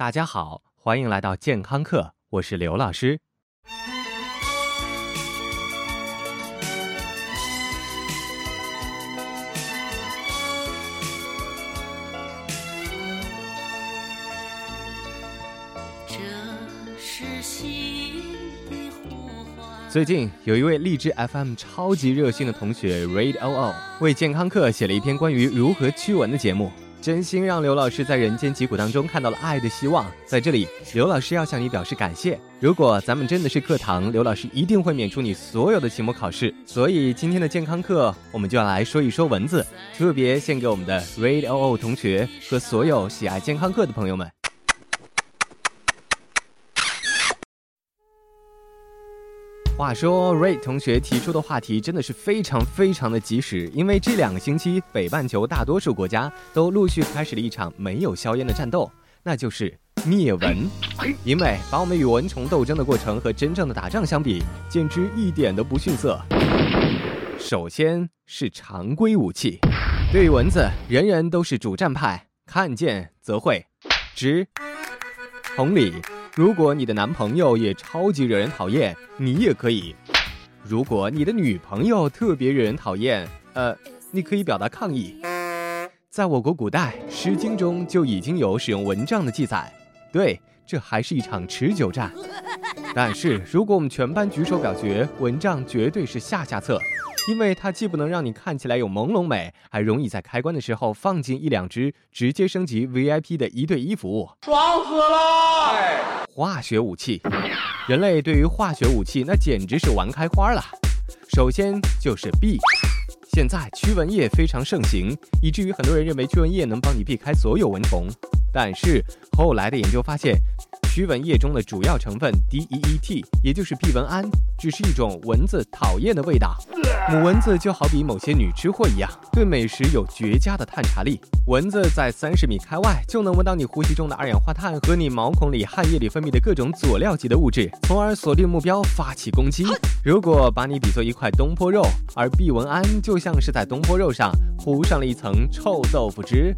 大家好，欢迎来到健康课，我是刘老师。这是心的呼唤最近有一位荔枝 FM 超级热心的同学 Raid OO 为健康课写了一篇关于如何驱蚊的节目，真心让刘老师在人间疾苦当中看到了爱的希望。在这里，刘老师要向你表示感谢。如果咱们真的是课堂，刘老师一定会免除你所有的期末考试。所以今天的健康课，我们就要来说一说蚊子，特别献给我们的 Raid OO 同学和所有喜爱健康课的朋友们。话说，，Ray 同学提出的话题真的是非常非常的及时，因为这两个星期，北半球大多数国家都陆续开始了一场没有硝烟的战斗，那就是灭蚊。因为把我们与蚊虫斗争的过程和真正的打仗相比，简直一点都不逊色。首先是常规武器，对于蚊子，人人都是主战派，看见则会直。同理。如果你的男朋友也超级惹人讨厌，你也可以；如果你的女朋友特别惹人讨厌，呃，你可以表达抗议。在我国古代，《诗经》中就已经有使用蚊帐的记载。对，这还是一场持久战。但是，如果我们全班举手表决，蚊帐绝对是下下策。因为它既不能让你看起来有朦胧美，还容易在开关的时候放进一两只，直接升级 VIP 的一对一服务，爽死了！化学武器，人类对于化学武器那简直是玩开花了。首先就是 B，现在驱蚊液非常盛行，以至于很多人认为驱蚊液能帮你避开所有蚊虫。但是后来的研究发现。驱蚊液中的主要成分 DEET，也就是避蚊胺，只是一种蚊子讨厌的味道。母蚊子就好比某些女吃货一样，对美食有绝佳的探查力。蚊子在三十米开外就能闻到你呼吸中的二氧化碳和你毛孔里、汗液里分泌的各种佐料级的物质，从而锁定目标发起攻击。如果把你比作一块东坡肉，而避蚊胺就像是在东坡肉上糊上了一层臭豆腐汁。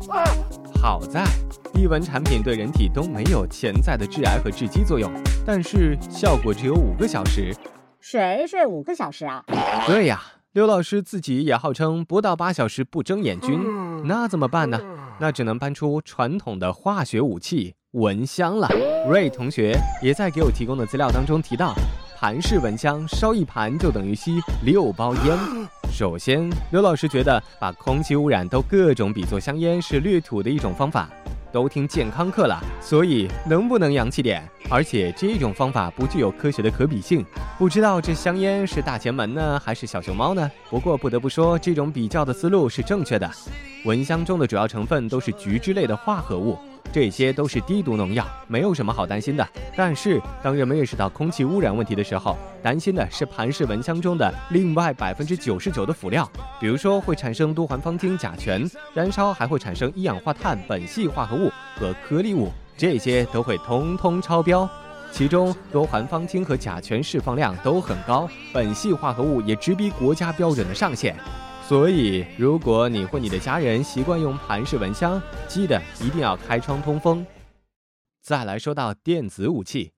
好在，避蚊产品对人体都没有潜在的致癌和致畸作用，但是效果只有五个小时。谁睡五个小时啊？对呀，刘老师自己也号称不到八小时不睁眼君，那怎么办呢？那只能搬出传统的化学武器蚊香了。瑞同学也在给我提供的资料当中提到，盘式蚊香烧一盘就等于吸六包烟。首先，刘老师觉得把空气污染都各种比作香烟是略土的一种方法。都听健康课了，所以能不能洋气点？而且这种方法不具有科学的可比性。不知道这香烟是大前门呢，还是小熊猫呢？不过不得不说，这种比较的思路是正确的。蚊香中的主要成分都是菊之类的化合物。这些都是低毒农药，没有什么好担心的。但是，当人们认识到空气污染问题的时候，担心的是盘式蚊香中的另外百分之九十九的辅料，比如说会产生多环芳烃、甲醛，燃烧还会产生一氧化碳、苯系化合物和颗粒物，这些都会通通超标。其中，多环芳烃和甲醛释放量都很高，苯系化合物也直逼国家标准的上限。所以，如果你或你的家人习惯用盘式蚊香，记得一定要开窗通风。再来说到电子武器，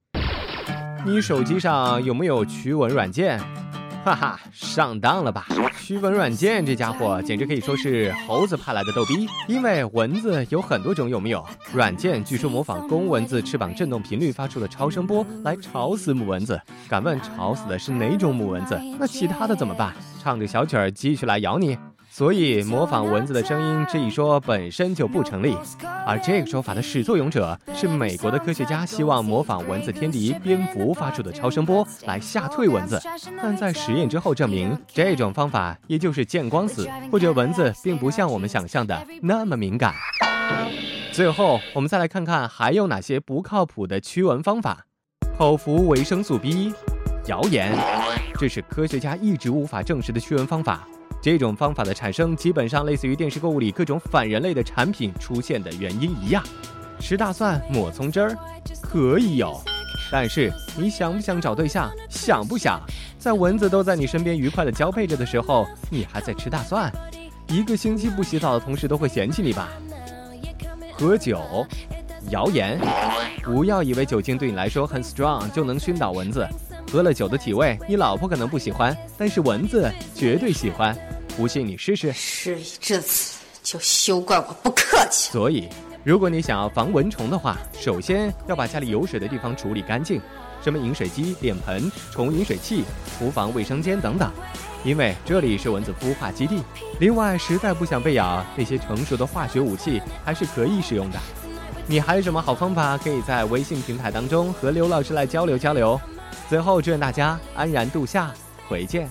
你手机上有没有驱蚊软件？哈哈，上当了吧！驱蚊软件这家伙简直可以说是猴子派来的逗逼，因为蚊子有很多种，有没有？软件据说模仿公蚊子翅膀振动频率发出的超声波来吵死母蚊子。敢问吵死的是哪种母蚊子？那其他的怎么办？唱着小曲儿继续来咬你？所以模仿蚊子的声音这一说本身就不成立，而这个说法的始作俑者是美国的科学家，希望模仿蚊子天敌蝙蝠发出的超声波来吓退蚊子，但在实验之后证明这种方法也就是见光死，或者蚊子并不像我们想象的那么敏感。最后，我们再来看看还有哪些不靠谱的驱蚊方法：口服维生素 B，谣言，这是科学家一直无法证实的驱蚊方法。这种方法的产生，基本上类似于电视购物里各种反人类的产品出现的原因一样。吃大蒜抹葱汁儿可以有，但是你想不想找对象？想不想？在蚊子都在你身边愉快的交配着的时候，你还在吃大蒜？一个星期不洗澡的同事都会嫌弃你吧？喝酒，谣言。不要以为酒精对你来说很 strong 就能熏倒蚊子，喝了酒的体味你老婆可能不喜欢，但是蚊子绝对喜欢。不信你试试。事已至此，就休怪我不客气。所以，如果你想要防蚊虫的话，首先要把家里有水的地方处理干净，什么饮水机、脸盆、宠物饮水器、厨房卫生间等等，因为这里是蚊子孵化基地。另外，实在不想被咬，那些成熟的化学武器还是可以使用的。你还有什么好方法可以在微信平台当中和刘老师来交流交流？最后，祝愿大家安然度夏，回见。